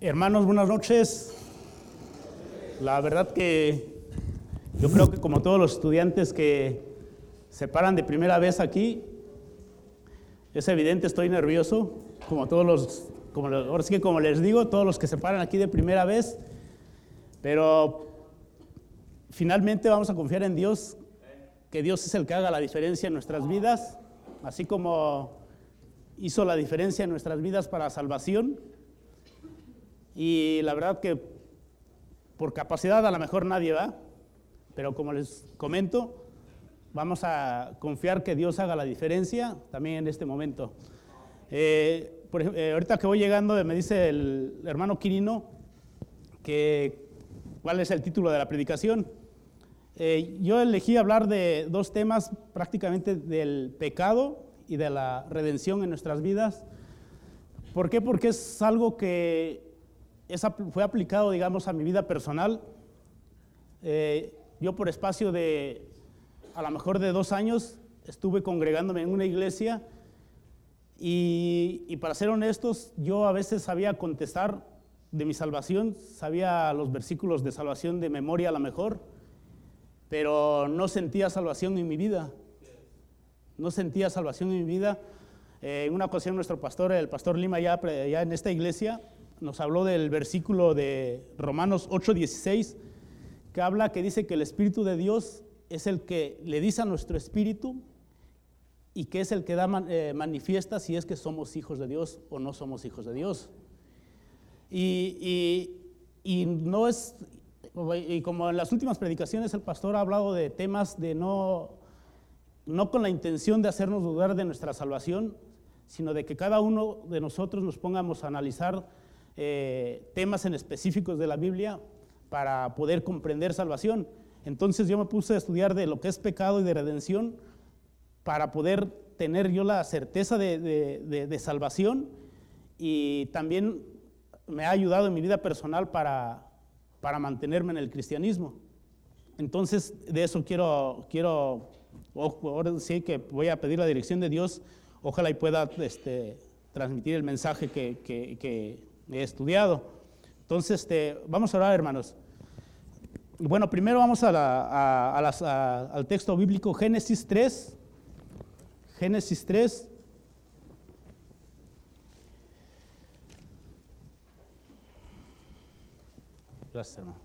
Hermanos, buenas noches. La verdad que yo creo que como todos los estudiantes que se paran de primera vez aquí, es evidente, estoy nervioso, como todos los, como, ahora sí que como les digo, todos los que se paran aquí de primera vez, pero finalmente vamos a confiar en Dios, que Dios es el que haga la diferencia en nuestras vidas, así como hizo la diferencia en nuestras vidas para salvación y la verdad que por capacidad a lo mejor nadie va, pero como les comento, vamos a confiar que Dios haga la diferencia también en este momento. Eh, por, eh, ahorita que voy llegando, me dice el hermano Quirino que cuál es el título de la predicación. Eh, yo elegí hablar de dos temas prácticamente del pecado y de la redención en nuestras vidas. ¿Por qué? Porque es algo que esa fue aplicado, digamos, a mi vida personal. Eh, yo por espacio de, a lo mejor de dos años, estuve congregándome en una iglesia y, y, para ser honestos, yo a veces sabía contestar de mi salvación, sabía los versículos de salvación de memoria a lo mejor, pero no sentía salvación en mi vida. No sentía salvación en mi vida. Eh, en una ocasión nuestro pastor, el pastor Lima, ya, ya en esta iglesia, nos habló del versículo de Romanos 8:16, que habla, que dice que el Espíritu de Dios es el que le dice a nuestro espíritu y que es el que da, eh, manifiesta si es que somos hijos de Dios o no somos hijos de Dios. Y, y, no es, y como en las últimas predicaciones el pastor ha hablado de temas de no, no con la intención de hacernos dudar de nuestra salvación, sino de que cada uno de nosotros nos pongamos a analizar eh, temas en específicos de la Biblia para poder comprender salvación. Entonces yo me puse a estudiar de lo que es pecado y de redención para poder tener yo la certeza de, salvación y también me ha ayudado en mi vida personal para, para mantenerme en el cristianismo. Entonces de eso quiero, quiero ahora sí que voy a pedir la dirección de Dios, ojalá y pueda este, transmitir el mensaje que, que he estudiado. Entonces, este, vamos a orar, hermanos. Bueno, primero vamos al texto bíblico Génesis 3. Génesis 3. Gracias, hermano.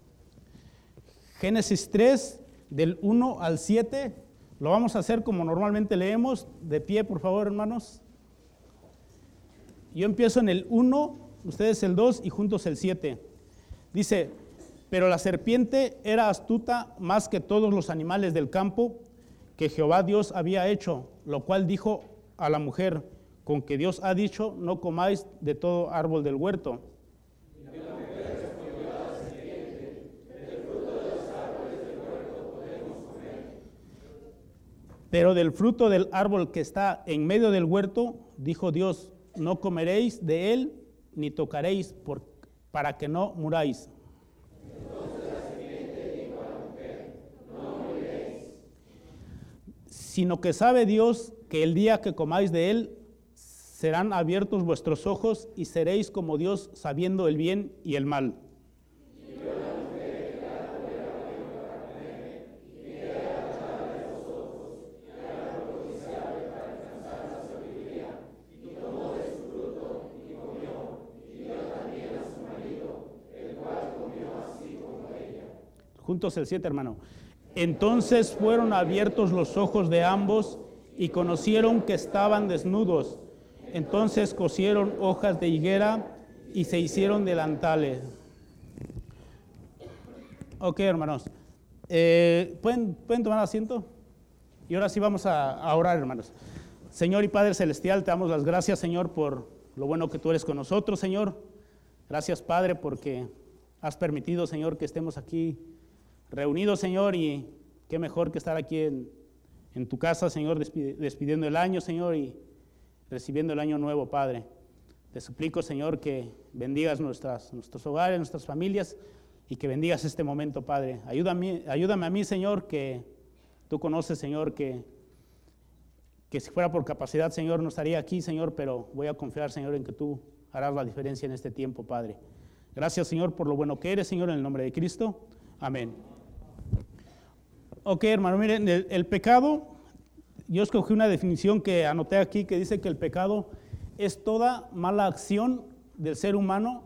Génesis 3, del 1 al 7. Lo vamos a hacer como normalmente leemos. De pie, por favor, hermanos. Yo empiezo en el 1 ustedes el 2 y juntos el 7. Dice, pero la serpiente era astuta más que todos los animales del campo que Jehová Dios había hecho, lo cual dijo a la mujer, con que Dios ha dicho, no comáis de todo árbol del huerto. Pero del fruto del árbol que está en medio del huerto, dijo Dios, no comeréis de él ni tocaréis para que no muráis. Sino que sabe Dios que el día que comáis de él serán abiertos vuestros ojos y seréis como Dios sabiendo el bien y el mal. Juntos el 7, hermano. Entonces fueron abiertos los ojos de ambos y conocieron que estaban desnudos. Entonces cosieron hojas de higuera y se hicieron delantales. Ok, hermanos. Eh, ¿pueden, ¿pueden, tomar asiento? Y ahora sí vamos a, a orar, hermanos. Señor y Padre Celestial, te damos las gracias, Señor, por lo bueno que tú eres con nosotros, Señor. Gracias, Padre, porque has permitido, Señor, que estemos aquí reunidos, Señor, y qué mejor que estar aquí en, tu casa, Señor, despidiendo el año, Señor, y recibiendo el año nuevo, Padre. Te suplico, Señor, que bendigas nuestras, nuestros hogares, nuestras familias, y que bendigas este momento, Padre. Ayúdame, ayúdame a mí, Señor, que tú conoces, Señor, que, que si fuera por capacidad, Señor, no estaría aquí, Señor, pero voy a confiar, Señor, en que tú harás la diferencia en este tiempo, Padre. Gracias, Señor, por lo bueno que eres, Señor, en el nombre de Cristo. Amén. Ok, hermano, miren, el, pecado, yo escogí una definición que anoté aquí que dice que el pecado es toda mala acción del ser humano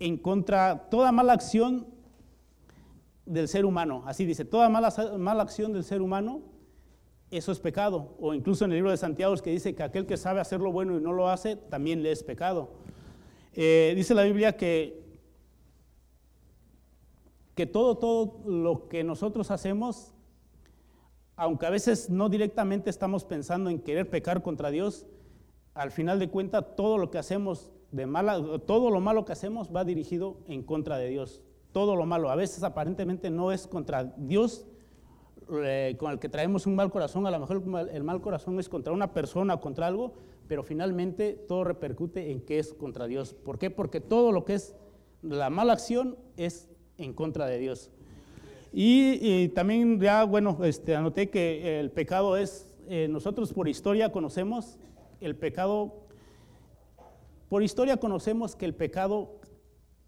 en contra, toda mala acción del ser humano. Así dice, toda mala, mala acción del ser humano, eso es pecado. O incluso en el libro de Santiago que dice que aquel que sabe hacer lo bueno y no lo hace, también le es pecado. Eh, dice la Biblia que, que todo, todo lo que nosotros hacemos, aunque a veces no directamente estamos pensando en querer pecar contra Dios, al final de cuentas todo lo que hacemos de mala, todo lo malo que hacemos va dirigido en contra de Dios todo lo malo. A veces aparentemente no es contra Dios eh, con el que traemos un mal corazón, a lo mejor el mal corazón es contra una persona contra algo, pero finalmente todo repercute en que es contra Dios. ¿Por qué? Porque todo lo que es la mala acción es en contra de Dios. Y, también ya, bueno, este, anoté que el pecado es, eh, nosotros por historia conocemos el pecado, por historia conocemos que el pecado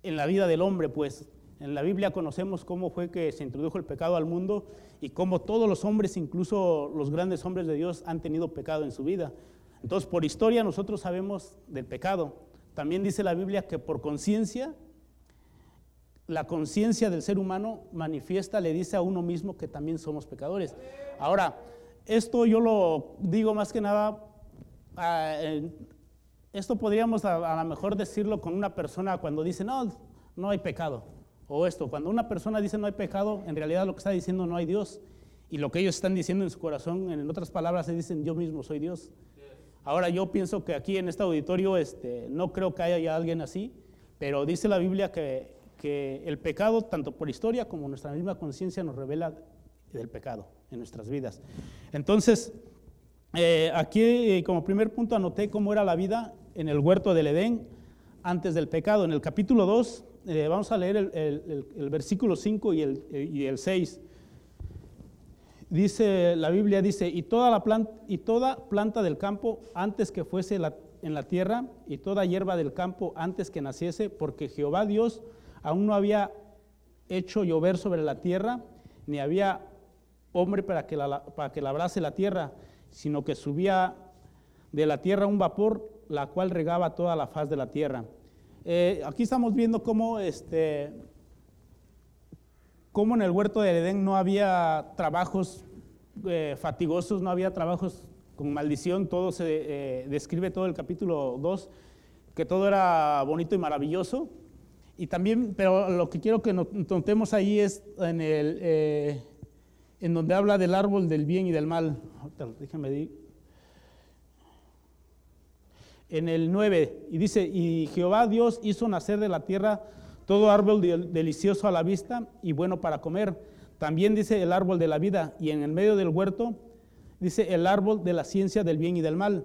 en la vida del hombre, pues, en la Biblia conocemos cómo fue que se introdujo el pecado al mundo y cómo todos los hombres, incluso los grandes hombres de Dios, han tenido pecado en su vida. Entonces, por historia nosotros sabemos del pecado. También dice la Biblia que por conciencia, la conciencia del ser humano manifiesta, le dice a uno mismo que también somos pecadores. Ahora, esto yo lo digo más que nada, ah, esto podríamos a, a lo mejor decirlo con una persona cuando dice, no, no hay pecado. O esto, cuando una persona dice no hay pecado, en realidad lo que está diciendo no hay Dios. Y lo que ellos están diciendo en su corazón, en otras palabras, se dicen yo mismo soy Dios. Ahora yo pienso que aquí en este auditorio este, no creo que haya alguien así, pero dice la Biblia que, que el pecado, tanto por historia como nuestra misma conciencia, nos revela del pecado en nuestras vidas. Entonces, eh, aquí eh, como primer punto anoté cómo era la vida en el huerto del Edén antes del pecado. En el capítulo 2 eh, vamos a leer el, versículo 5 y el, y el 6. Dice, la Biblia dice, y toda, la planta, y toda planta del campo antes que fuese en la tierra, y toda hierba del campo antes que naciese, porque Jehová Dios aún no había hecho llover sobre la tierra, ni había hombre para que, para que labrase la tierra, sino que subía de la tierra un vapor, la cual regaba toda la faz de la tierra. Eh, aquí estamos viendo cómo, este, cómo en el huerto de Edén no había trabajos eh, fatigosos, no había trabajos con maldición, todo se eh, describe todo el capítulo 2, que todo era bonito y maravilloso. Y también, pero lo que quiero que notemos ahí es en, el, en donde habla del árbol del bien y del mal. Déjame decir en el 9, y dice, y Jehová Dios hizo nacer de la tierra todo árbol delicioso a la vista y bueno para comer. También dice el árbol de la vida, y en el medio del huerto dice el árbol de la ciencia del bien y del mal.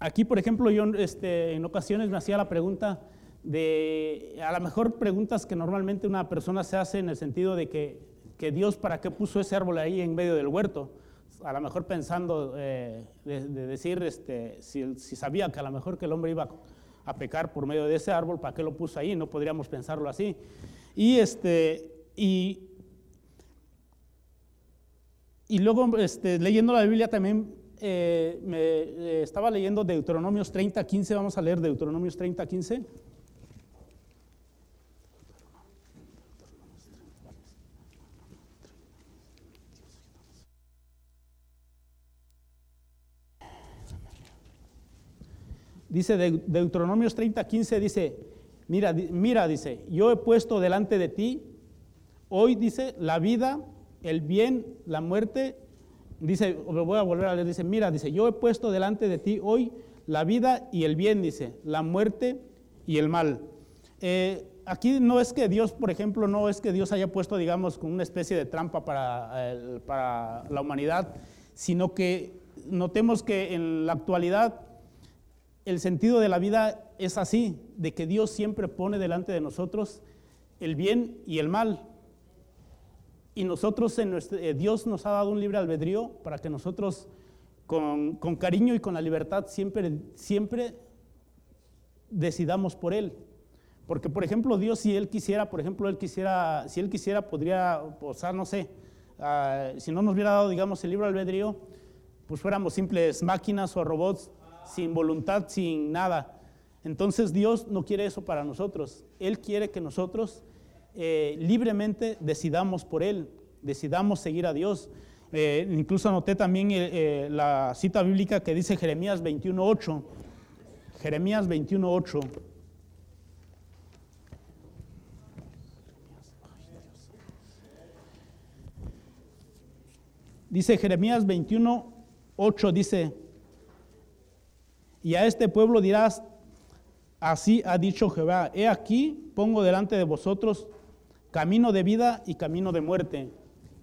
Aquí, por ejemplo, yo este, en ocasiones me hacía la pregunta de, a lo mejor preguntas que normalmente una persona se hace en el sentido de que, que Dios para qué puso ese árbol ahí en medio del huerto a lo mejor pensando eh, de, decir, este, si, sabía que a lo mejor que el hombre iba a pecar por medio de ese árbol, ¿para qué lo puso ahí? No podríamos pensarlo así. Y, este, y, y luego este, leyendo la Biblia también eh, me eh, estaba leyendo Deuteronomios 30, 15, vamos a leer Deuteronomios 30, 15. Dice Deuteronomios 30, 15, dice, mira, mira, dice, yo he puesto delante de ti, hoy dice, la vida, el bien, la muerte, dice, lo voy a volver a leer, dice, mira, dice, yo he puesto delante de ti hoy la vida y el bien, dice, la muerte y el mal. Eh, aquí no es que Dios, por ejemplo, no es que Dios haya puesto, digamos, una especie de trampa para, para la humanidad, sino que notemos que en la actualidad el sentido de la vida es así, de que Dios siempre pone delante de nosotros el bien y el mal. Y nosotros, en eh, Dios nos ha dado un libre albedrío para que nosotros con, cariño y con la libertad siempre, siempre decidamos por Él. Porque, por ejemplo, Dios, si Él quisiera, por ejemplo, Él quisiera, si Él quisiera, podría, o sea, no sé, ah, si no nos hubiera dado, digamos, el libro albedrío, pues fuéramos simples máquinas o robots sin voluntad, sin nada. Entonces Dios no quiere eso para nosotros. Él quiere que nosotros eh, libremente decidamos por Él, decidamos seguir a Dios. Eh, incluso anoté también eh, la cita bíblica que dice Jeremías 21.8. Jeremías 21.8. Dice Jeremías 21, 8, dice, y a este pueblo dirás, así ha dicho Jehová, he aquí, pongo delante de vosotros camino de vida y camino de muerte.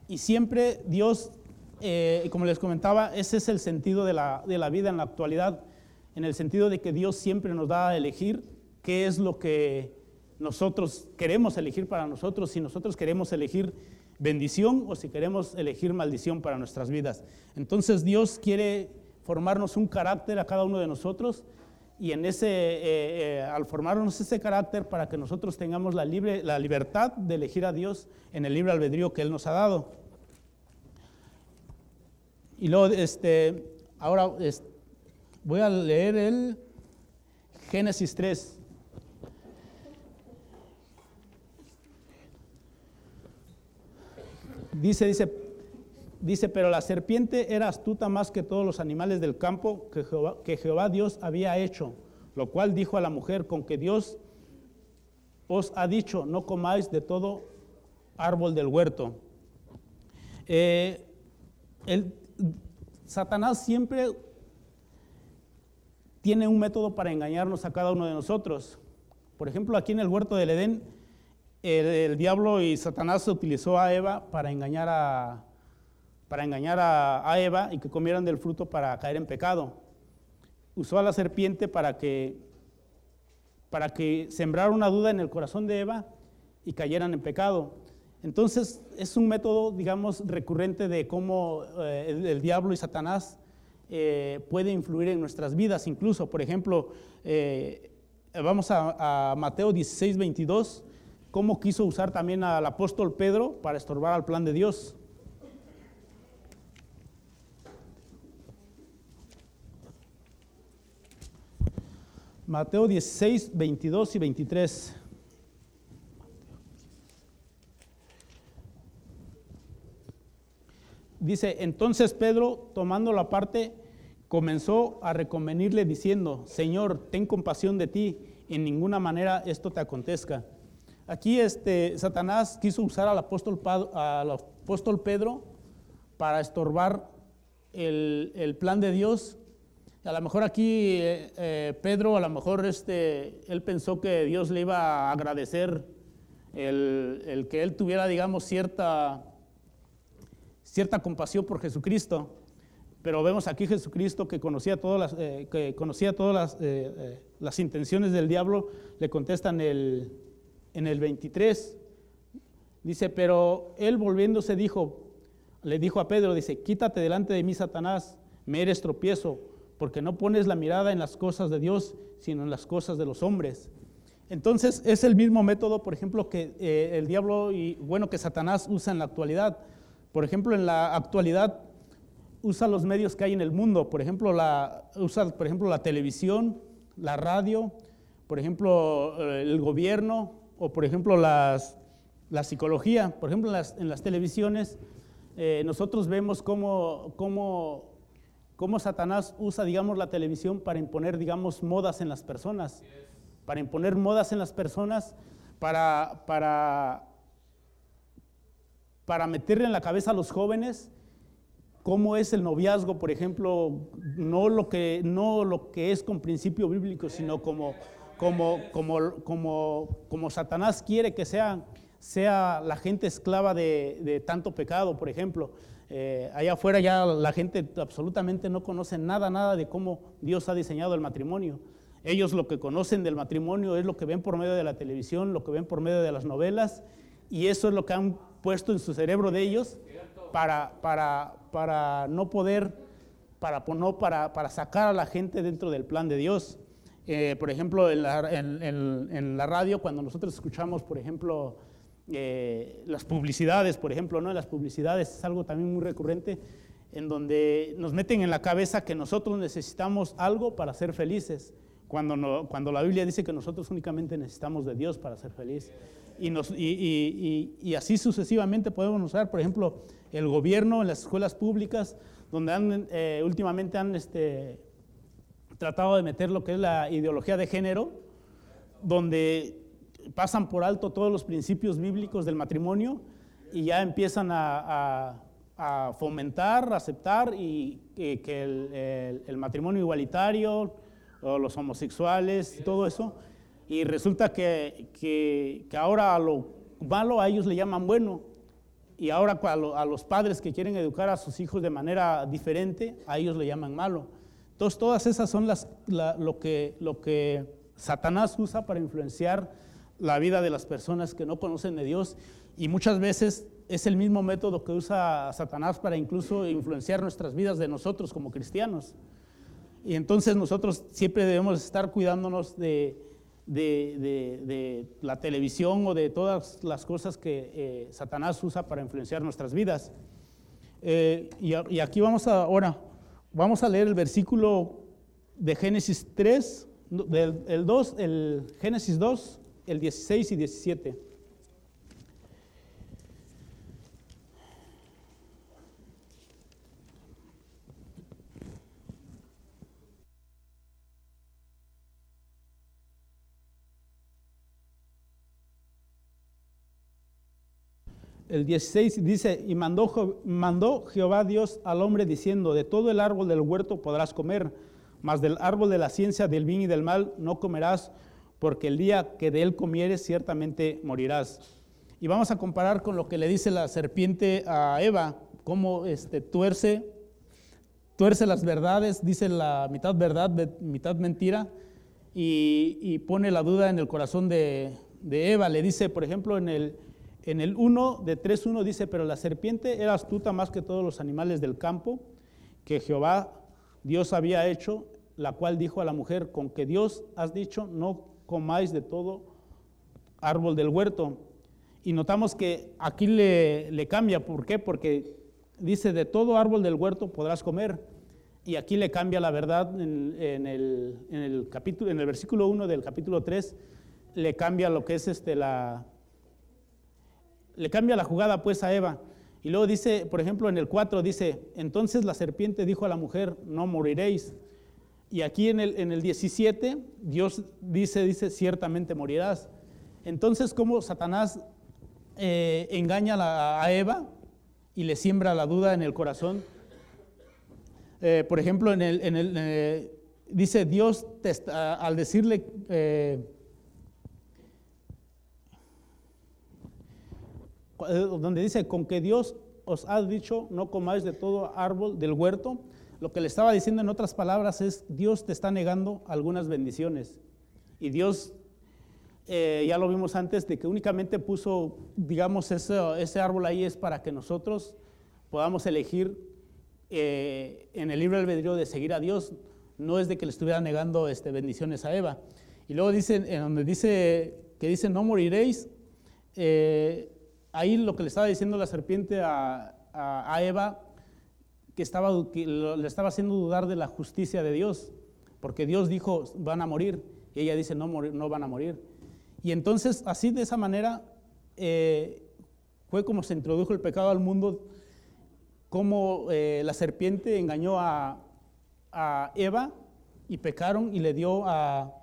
Y siempre Dios, eh, como les comentaba, ese es el sentido de la, de la vida en la actualidad, en el sentido de que Dios siempre nos da a elegir qué es lo que nosotros queremos elegir para nosotros, si nosotros queremos elegir bendición o si queremos elegir maldición para nuestras vidas. Entonces Dios quiere formarnos un carácter a cada uno de nosotros y en ese, eh, eh, al formarnos ese carácter para que nosotros tengamos la, libre, la libertad de elegir a Dios en el libre albedrío que Él nos ha dado. Y luego, este, ahora voy a leer el Génesis 3. Dice, dice, dice, pero la serpiente era astuta más que todos los animales del campo que Jehová, que Jehová Dios había hecho, lo cual dijo a la mujer, con que Dios os ha dicho, no comáis de todo árbol del huerto. Eh, el, Satanás siempre tiene un método para engañarnos a cada uno de nosotros. Por ejemplo, aquí en el huerto del Edén, el, diablo y Satanás utilizó a Eva para engañar a, para engañar a, Eva y que comieran del fruto para caer en pecado. Usó a la serpiente para que, para que sembrara una duda en el corazón de Eva y cayeran en pecado. Entonces es un método, digamos, recurrente de cómo eh, el, diablo y Satanás eh, puede influir en nuestras vidas. Incluso, por ejemplo, eh, vamos a, a Mateo 16, 22 cómo quiso usar también al apóstol Pedro para estorbar al plan de Dios. Mateo 16, 22 y 23. Dice, entonces Pedro, tomando la parte, comenzó a reconvenirle diciendo, Señor, ten compasión de ti, en ninguna manera esto te acontezca. Aquí este, Satanás quiso usar al apóstol, al apóstol Pedro para estorbar el, plan de Dios. A lo mejor aquí eh, eh, Pedro, a lo mejor este, él pensó que Dios le iba a agradecer el, que él tuviera, digamos, cierta, cierta compasión por Jesucristo. Pero vemos aquí Jesucristo que conocía todas las, eh, que conocía todas las, intenciones del diablo, le contestan el, en el 23, dice, pero él volviéndose dijo, le dijo a Pedro, dice, quítate delante de mí, Satanás, me eres tropiezo, porque no pones la mirada en las cosas de Dios, sino en las cosas de los hombres. Entonces es el mismo método, por ejemplo, que eh, el diablo y bueno que Satanás usa en la actualidad. Por ejemplo, en la actualidad usa los medios que hay en el mundo. Por ejemplo, la, usa por ejemplo la televisión, la radio, por ejemplo eh, el gobierno, o por ejemplo las, la psicología, por ejemplo en las, televisiones, eh, nosotros vemos cómo, cómo, cómo, Satanás usa, digamos, la televisión para imponer, digamos, modas en las personas, para imponer modas en las personas, para, para, para meterle en la cabeza a los jóvenes cómo es el noviazgo, por ejemplo, no lo que, no lo que es con principio bíblico, sino como como, como, como, como Satanás quiere que sea, sea la gente esclava de, de tanto pecado, por ejemplo. Eh, allá afuera ya la gente absolutamente no conoce nada, nada de cómo Dios ha diseñado el matrimonio. Ellos lo que conocen del matrimonio es lo que ven por medio de la televisión, lo que ven por medio de las novelas, y eso es lo que han puesto en su cerebro de ellos para, para, para no poder, para, no, para, para sacar a la gente dentro del plan de Dios. Eh, por ejemplo, en la, en, la, radio, cuando nosotros escuchamos, por ejemplo, eh, las publicidades, por ejemplo, ¿no? las publicidades es algo también muy recurrente, en donde nos meten en la cabeza que nosotros necesitamos algo para ser felices, cuando, no, cuando la Biblia dice que nosotros únicamente necesitamos de Dios para ser felices. Y, nos, y, y, y, así sucesivamente podemos usar, por ejemplo, el gobierno en las escuelas públicas, donde han, eh, últimamente han este, tratado de meter lo que es la ideología de género, donde pasan por alto todos los principios bíblicos del matrimonio y ya empiezan a, fomentar, a aceptar y que, el, matrimonio igualitario, o los homosexuales, y todo eso, y resulta que, que, ahora a lo malo a ellos le llaman bueno, y ahora a, los padres que quieren educar a sus hijos de manera diferente, a ellos le llaman malo. Entonces, todas esas son las, lo, que, lo que Satanás usa para influenciar la vida de las personas que no conocen de Dios y muchas veces es el mismo método que usa Satanás para incluso influenciar nuestras vidas de nosotros como cristianos. Y entonces nosotros siempre debemos estar cuidándonos de, de, la televisión o de todas las cosas que eh, Satanás usa para influenciar nuestras vidas. Eh, y, y, aquí vamos a, ahora Vamos a leer el versículo de Génesis 3, del el 2, el Génesis 2, el 16 y 17. el 16 dice, y mandó, mandó, Jehová Dios al hombre diciendo, de todo el árbol del huerto podrás comer, mas del árbol de la ciencia del bien y del mal no comerás, porque el día que de él comieres ciertamente morirás. Y vamos a comparar con lo que le dice la serpiente a Eva, cómo este, tuerce, tuerce las verdades, dice la mitad verdad, mitad mentira, y, pone la duda en el corazón de, de Eva. Le dice, por ejemplo, en el en el 1 de 3.1 dice, pero la serpiente era astuta más que todos los animales del campo que Jehová Dios había hecho, la cual dijo a la mujer, con que Dios has dicho, no comáis de todo árbol del huerto. Y notamos que aquí le, cambia, ¿por qué? Porque dice, de todo árbol del huerto podrás comer. Y aquí le cambia la verdad en, el, en, el, capítulo, en el versículo 1 del capítulo 3, le cambia lo que es este, la, le cambia la jugada pues a Eva. Y luego dice, por ejemplo, en el 4 dice, entonces la serpiente dijo a la mujer, no moriréis. Y aquí en el, en el 17, Dios dice, dice, ciertamente morirás. Entonces, ¿cómo Satanás eh, engaña a Eva y le siembra la duda en el corazón? Eh, por ejemplo, en el, en el eh, dice Dios, al decirle donde dice, con que Dios os ha dicho, no comáis de todo árbol del huerto, lo que le estaba diciendo en otras palabras es, Dios te está negando algunas bendiciones. Y Dios, eh, ya lo vimos antes, de que únicamente puso, digamos, ese, ese árbol ahí es para que nosotros podamos elegir eh, en el libre albedrío de seguir a Dios, no es de que le estuviera negando este, bendiciones a Eva. Y luego dice, en donde dice que dice, no moriréis, ahí lo que le estaba diciendo la serpiente a, Eva, que, estaba, le estaba haciendo dudar de la justicia de Dios, porque Dios dijo, van a morir, y ella dice, no, no van a morir. Y entonces, así de esa manera, eh, fue como se introdujo el pecado al mundo, como eh, la serpiente engañó a, Eva y pecaron y le dio, a,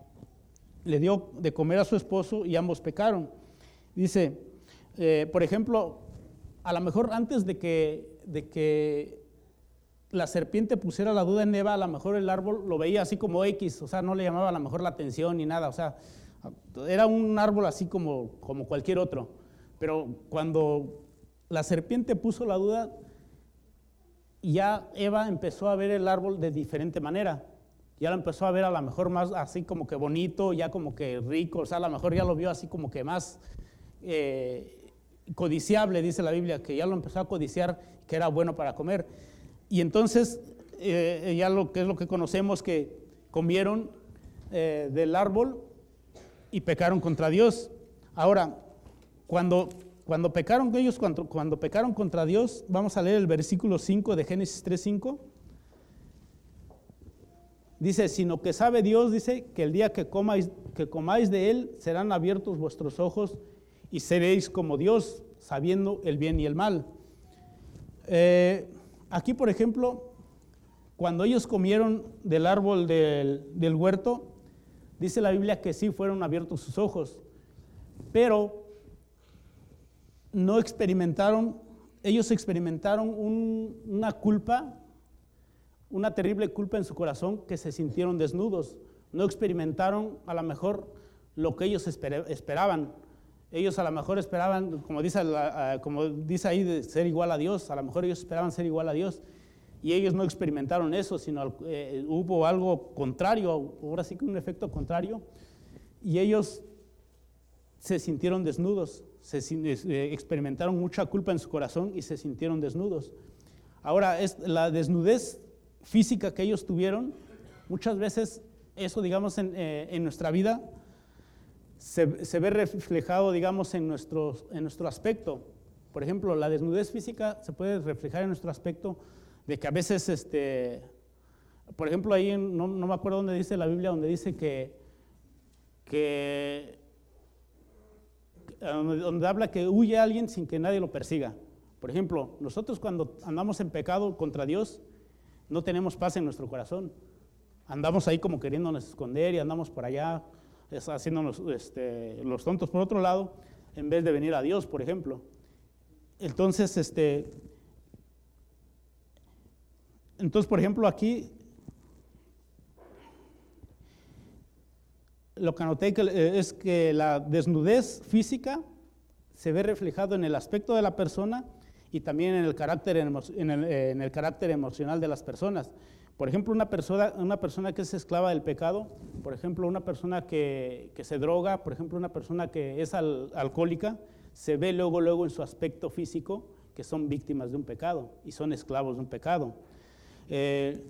le dio de comer a su esposo y ambos pecaron. Dice, eh, por ejemplo, a lo mejor antes de que, de que la serpiente pusiera la duda en Eva, a lo mejor el árbol lo veía así como X, o sea, no le llamaba a lo mejor la atención ni nada, o sea, era un árbol así como, como cualquier otro. Pero cuando la serpiente puso la duda, ya Eva empezó a ver el árbol de diferente manera. Ya lo empezó a ver a lo mejor más así como que bonito, ya como que rico, o sea, a lo mejor ya lo vio así como que más eh, codiciable, dice la Biblia, que ya lo empezó a codiciar, que era bueno para comer. Y entonces, eh, ya lo que es lo que conocemos, que comieron eh, del árbol y pecaron contra Dios. Ahora, cuando, cuando pecaron ellos, cuando, cuando pecaron contra Dios, vamos a leer el versículo 5 de Génesis 3.5. Dice, sino que sabe Dios, dice, que el día que comáis, que comáis de él serán abiertos vuestros ojos y seréis como Dios, sabiendo el bien y el mal. Eh, aquí, por ejemplo, cuando ellos comieron del árbol del, huerto, dice la Biblia que sí fueron abiertos sus ojos, pero no experimentaron, ellos experimentaron una culpa una terrible culpa en su corazón que se sintieron desnudos. No experimentaron a lo mejor lo que ellos esperaban. Ellos a lo mejor esperaban, como dice, como dice ahí, ser igual a Dios. A lo mejor ellos esperaban ser igual a Dios. Y ellos no experimentaron eso, sino eh, hubo algo contrario, ahora sí que un efecto contrario. Y ellos se sintieron desnudos, se, eh, experimentaron mucha culpa en su corazón y se sintieron desnudos. Ahora, es, la desnudez física que ellos tuvieron, muchas veces eso, digamos, en, eh, nuestra vida se, ve reflejado, digamos, en nuestro, en nuestro aspecto. Por ejemplo, la desnudez física se puede reflejar en nuestro aspecto de que a veces, este, por ejemplo, ahí no, me acuerdo dónde dice la Biblia, donde dice que, que donde habla que huye alguien sin que nadie lo persiga. Por ejemplo, nosotros cuando andamos en pecado contra Dios, no tenemos paz en nuestro corazón. Andamos ahí como queriéndonos esconder y andamos por allá haciéndonos este, los tontos por otro lado, en vez de venir a Dios, por ejemplo. Entonces, este, entonces, por ejemplo, aquí lo que anoté eh, es que la desnudez física se ve reflejado en el aspecto de la persona y también en el carácter, en el, carácter emocional de las personas. Por ejemplo, una persona, una persona que es esclava del pecado, por ejemplo, una persona que, se droga, por ejemplo, una persona que es alcohólica, se ve luego, luego en su aspecto físico que son víctimas de un pecado y son esclavos de un pecado. Eh,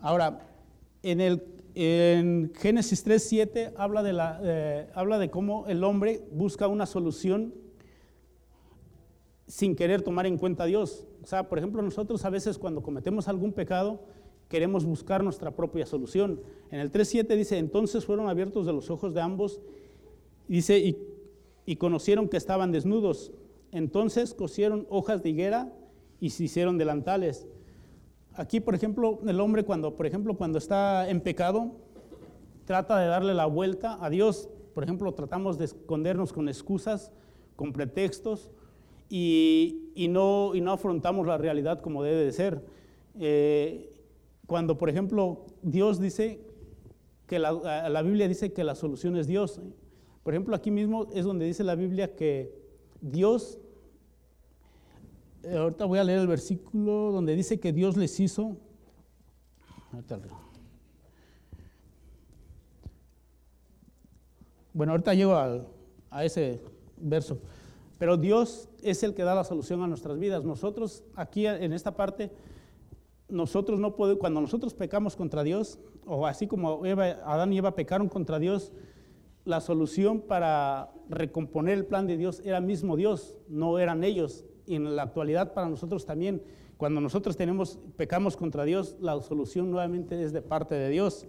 ahora, en el en Génesis 3.7 habla, eh, habla de cómo el hombre busca una solución sin querer tomar en cuenta a Dios. O sea, por ejemplo, nosotros a veces cuando cometemos algún pecado queremos buscar nuestra propia solución. En el 3.7 dice, entonces fueron abiertos de los ojos de ambos, dice, y, y conocieron que estaban desnudos. Entonces cosieron hojas de higuera y se hicieron delantales. Aquí, por ejemplo, el hombre cuando, por ejemplo, cuando está en pecado, trata de darle la vuelta a Dios. Por ejemplo, tratamos de escondernos con excusas, con pretextos y, no, y no afrontamos la realidad como debe de ser. Eh, cuando, por ejemplo, Dios dice que la, la Biblia dice que la solución es Dios. Por ejemplo, aquí mismo es donde dice la Biblia que Dios eh, ahorita voy a leer el versículo donde dice que Dios les hizo. Bueno, ahorita llego a ese verso. Pero Dios es el que da la solución a nuestras vidas. Nosotros aquí en esta parte, nosotros no podemos, cuando nosotros pecamos contra Dios, o así como Adán y Eva pecaron contra Dios, la solución para recomponer el plan de Dios era mismo Dios, no eran ellos y en la actualidad para nosotros también, cuando nosotros tenemos, pecamos contra Dios, la solución nuevamente es de parte de Dios.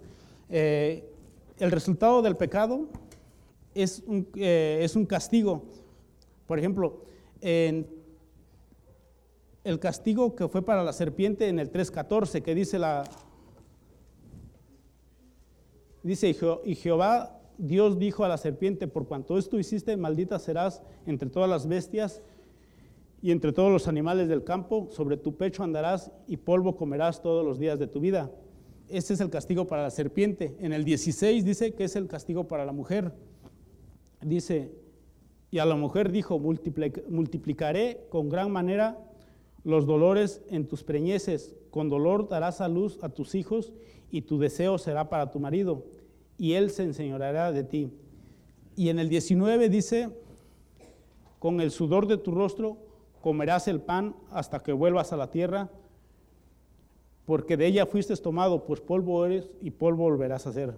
Eh, el resultado del pecado es un, eh, es un castigo. Por ejemplo, en el castigo que fue para la serpiente en el 3.14, que dice la... Dice, y Jehová Dios dijo a la serpiente, por cuanto esto hiciste, maldita serás entre todas las bestias y entre todos los animales del campo, sobre tu pecho andarás y polvo comerás todos los días de tu vida. Ese es el castigo para la serpiente. En el 16 dice que es el castigo para la mujer. Dice, y a la mujer dijo, multiplicaré con gran manera los dolores en tus preñeces, con dolor darás a luz a tus hijos y tu deseo será para tu marido, y él se enseñoreará de ti. Y en el 19 dice, con el sudor de tu rostro comerás el pan hasta que vuelvas a la tierra, porque de ella fuiste tomado, pues polvo eres y polvo volverás a ser.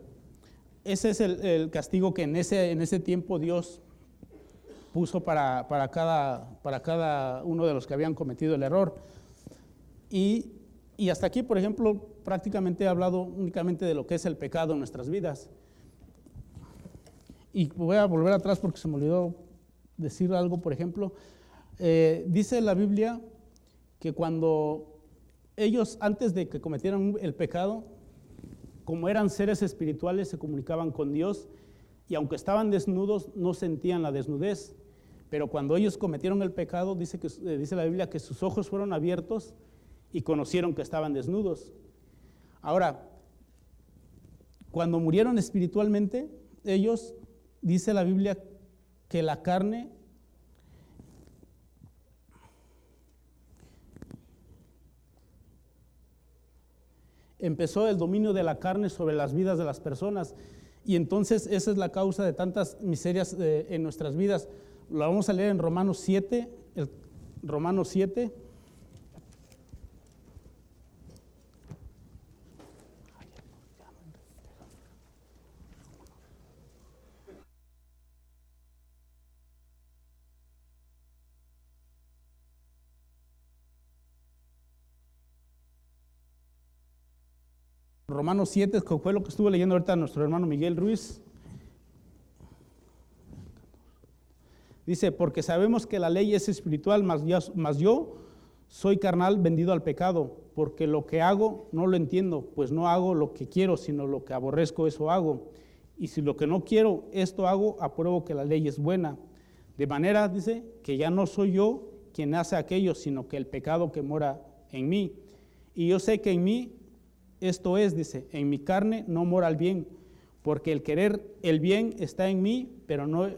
Ese es el, castigo que en ese, en ese tiempo Dios puso para, para, cada, para cada uno de los que habían cometido el error. Y, y hasta aquí, por ejemplo, prácticamente he hablado únicamente de lo que es el pecado en nuestras vidas. Y voy a volver atrás porque se me olvidó decir algo, por ejemplo. Eh, dice la Biblia que cuando ellos, antes de que cometieran el pecado, como eran seres espirituales, se comunicaban con Dios y aunque estaban desnudos, no sentían la desnudez. Pero cuando ellos cometieron el pecado, dice, que, eh, dice la Biblia que sus ojos fueron abiertos y conocieron que estaban desnudos. Ahora, cuando murieron espiritualmente, ellos, dice la Biblia, que la carne empezó el dominio de la carne sobre las vidas de las personas. Y entonces esa es la causa de tantas miserias eh, en nuestras vidas. Lo vamos a leer en Romanos 7, el, Romanos 7. Romanos 7, que fue lo que estuvo leyendo ahorita nuestro hermano Miguel Ruiz. Dice, porque sabemos que la ley es espiritual, más, yo soy carnal vendido al pecado, porque lo que hago no lo entiendo, pues no hago lo que quiero, sino lo que aborrezco, eso hago. Y si lo que no quiero, esto hago, apruebo que la ley es buena. De manera, dice, que ya no soy yo quien hace aquello, sino que el pecado que mora en mí. Y yo sé que en mí, esto es, dice, en mi carne no mora el bien, porque el querer el bien está en mí, pero no,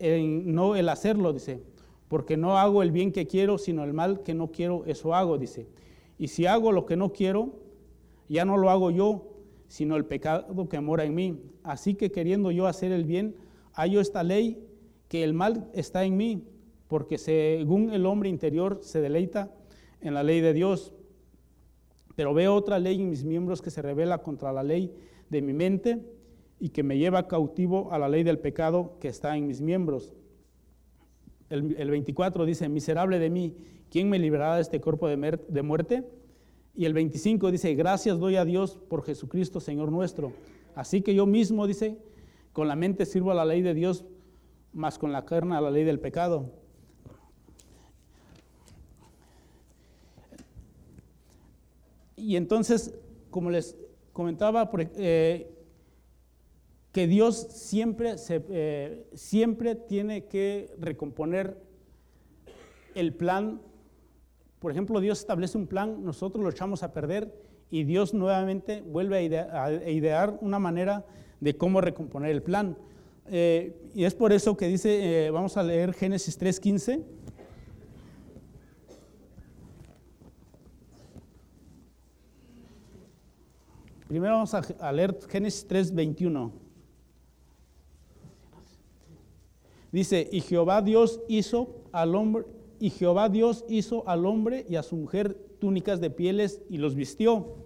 no el hacerlo, dice, porque no hago el bien que quiero, sino el mal que no quiero, eso hago, dice. Y si hago lo que no quiero, ya no lo hago yo, sino el pecado que mora en mí. Así que queriendo yo hacer el bien, hallo esta ley que el mal está en mí, porque según el hombre interior se deleita en la ley de Dios, pero veo otra ley en mis miembros que se revela contra la ley de mi mente y que me lleva cautivo a la ley del pecado que está en mis miembros. El, 24 dice, miserable de mí, ¿quién me librará de este cuerpo de, de muerte? Y el 25 dice, gracias doy a Dios por Jesucristo, Señor nuestro. Así que yo mismo, dice, con la mente sirvo a la ley de Dios, más con la carne a la ley del pecado. Y entonces, como les comentaba, eh, que Dios siempre, eh, siempre tiene que recomponer el plan. Por ejemplo, Dios establece un plan, nosotros lo echamos a perder y Dios nuevamente vuelve a, idear, una manera de cómo recomponer el plan. Eh, y es por eso que dice, vamos a leer Génesis 3.15. Primero vamos a, leer Génesis 3:21. Dice, y Jehová Dios hizo al hombre, y Jehová Dios hizo al hombre y a su mujer túnicas de pieles y los vistió.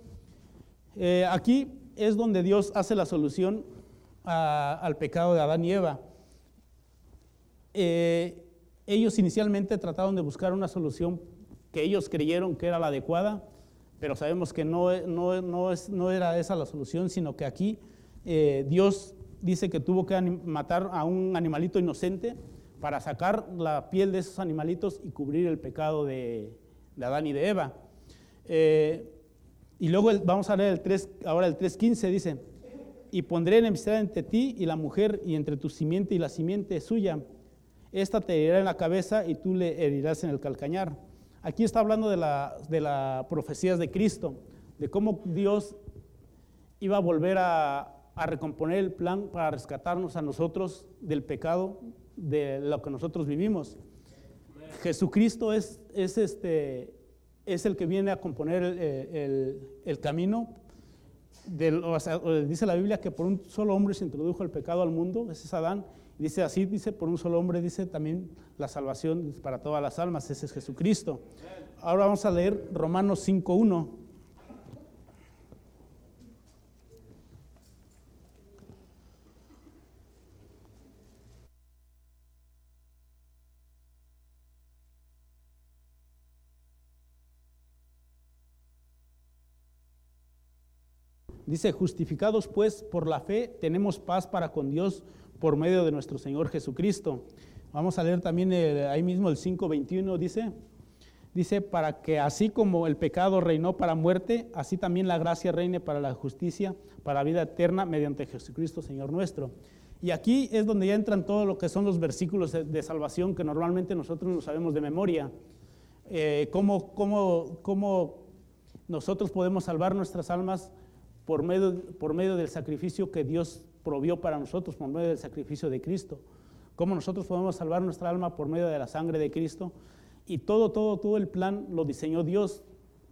Eh, aquí es donde Dios hace la solución al pecado de Adán y Eva. Eh, ellos inicialmente trataron de buscar una solución que ellos creyeron que era la adecuada, pero sabemos que no, no, no, es, no era esa la solución, sino que aquí eh, Dios dice que tuvo que matar a un animalito inocente para sacar la piel de esos animalitos y cubrir el pecado de, Adán y de Eva. Eh, y luego vamos a leer el 3, ahora el 3.15 dice, y pondré enemistad entre ti y la mujer y entre tu simiente y la simiente suya. Esta te herirá en la cabeza y tú le herirás en el calcañar. Aquí está hablando de las de profecías de Cristo, de cómo Dios iba a volver a, recomponer el plan para rescatarnos a nosotros del pecado de lo que nosotros vivimos. Jesucristo es, es, este, es el que viene a componer el, camino dice la Biblia que por un solo hombre se introdujo el pecado al mundo, ese es Adán. Dice así, dice, por un solo hombre, dice también la salvación para todas las almas, ese es Jesucristo. Ahora vamos a leer Romanos 5.1. Dice, justificados pues por la fe, tenemos paz para con Dios por medio de nuestro Señor Jesucristo. Vamos a leer también ahí mismo el 5.21, dice, dice, para que así como el pecado reinó para muerte, así también la gracia reine para la justicia, para vida eterna, mediante Jesucristo Señor nuestro. Y aquí es donde ya entran todo lo que son los versículos de, salvación que normalmente nosotros no sabemos de memoria. Eh, cómo, cómo, cómo nosotros podemos salvar nuestras almas por medio, por medio del sacrificio que Dios provió para nosotros, por medio del sacrificio de Cristo. Cómo nosotros podemos salvar nuestra alma por medio de la sangre de Cristo. Y todo, todo, todo el plan lo diseñó Dios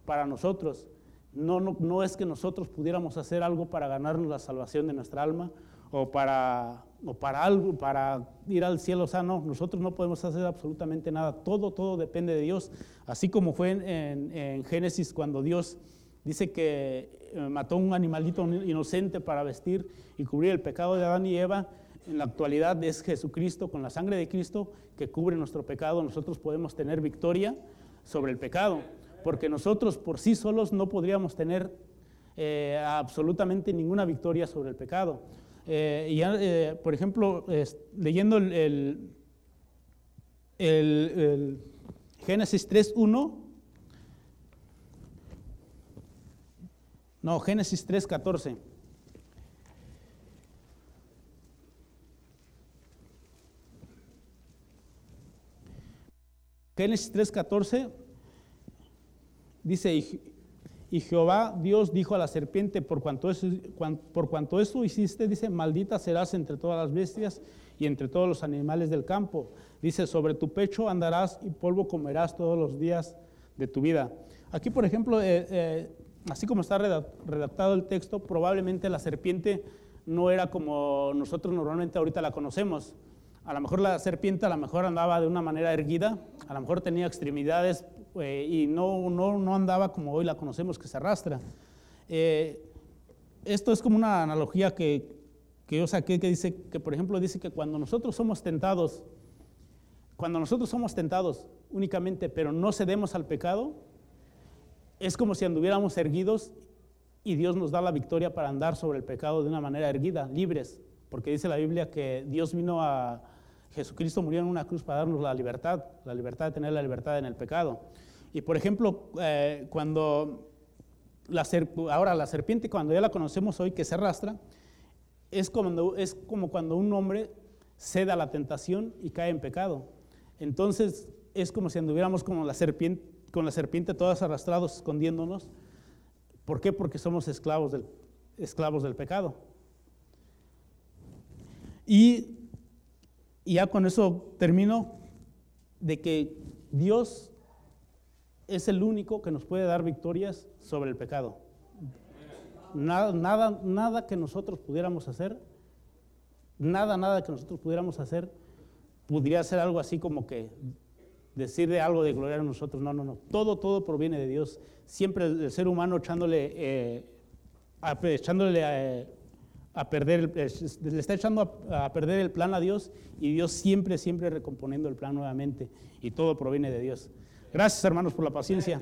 para nosotros. No, no, no es que nosotros pudiéramos hacer algo para ganarnos la salvación de nuestra alma o para, o para algo, para ir al cielo sano. Nosotros no podemos hacer absolutamente nada. Todo, todo depende de Dios. Así como fue en, en Génesis cuando Dios dice que mató un animalito inocente para vestir y cubrir el pecado de Adán y Eva. En la actualidad es Jesucristo, con la sangre de Cristo, que cubre nuestro pecado. Nosotros podemos tener victoria sobre el pecado, porque nosotros por sí solos no podríamos tener eh, absolutamente ninguna victoria sobre el pecado. Eh, y por ejemplo, leyendo el, el, el Génesis 3.1, No, Génesis 3.14. Génesis 3.14 dice, y Jehová Dios dijo a la serpiente, por cuanto, eso, por cuanto eso hiciste, dice, maldita serás entre todas las bestias y entre todos los animales del campo. Dice, sobre tu pecho andarás y polvo comerás todos los días de tu vida. Aquí, por ejemplo, eh, eh, así como está redactado el texto, probablemente la serpiente no era como nosotros normalmente ahorita la conocemos. A lo mejor la serpiente a lo mejor andaba de una manera erguida, a lo mejor tenía extremidades eh, y no, no, no, andaba como hoy la conocemos, que se arrastra. Eh, esto es como una analogía que, que yo saqué que dice que, por ejemplo, dice que cuando nosotros somos tentados, cuando nosotros somos tentados únicamente, pero no cedemos al pecado, es como si anduviéramos erguidos y Dios nos da la victoria para andar sobre el pecado de una manera erguida, libres, porque dice la Biblia que Dios vino a Jesucristo murió en una cruz para darnos la libertad, la libertad de tener la libertad en el pecado. Y por ejemplo, eh, cuando la ahora la serpiente, cuando ya la conocemos hoy, que se arrastra, es como, es como cuando un hombre cede a la tentación y cae en pecado. Entonces es como si anduviéramos como la serpiente, con la serpiente todas arrastrados, escondiéndonos. ¿Por qué? Porque somos esclavos del, esclavos del pecado. Y, ya con eso termino de que Dios es el único que nos puede dar victorias sobre el pecado. Nada, nada, nada que nosotros pudiéramos hacer, nada, nada que nosotros pudiéramos hacer, podría ser algo así como que decirle algo de gloria a nosotros. No, no, no. Todo, todo proviene de Dios. Siempre el, ser humano echándole, eh, a, echándole eh, a, perder, le está echando a, perder el plan a Dios y Dios siempre, siempre recomponiendo el plan nuevamente. Y todo proviene de Dios. Gracias hermanos por la paciencia.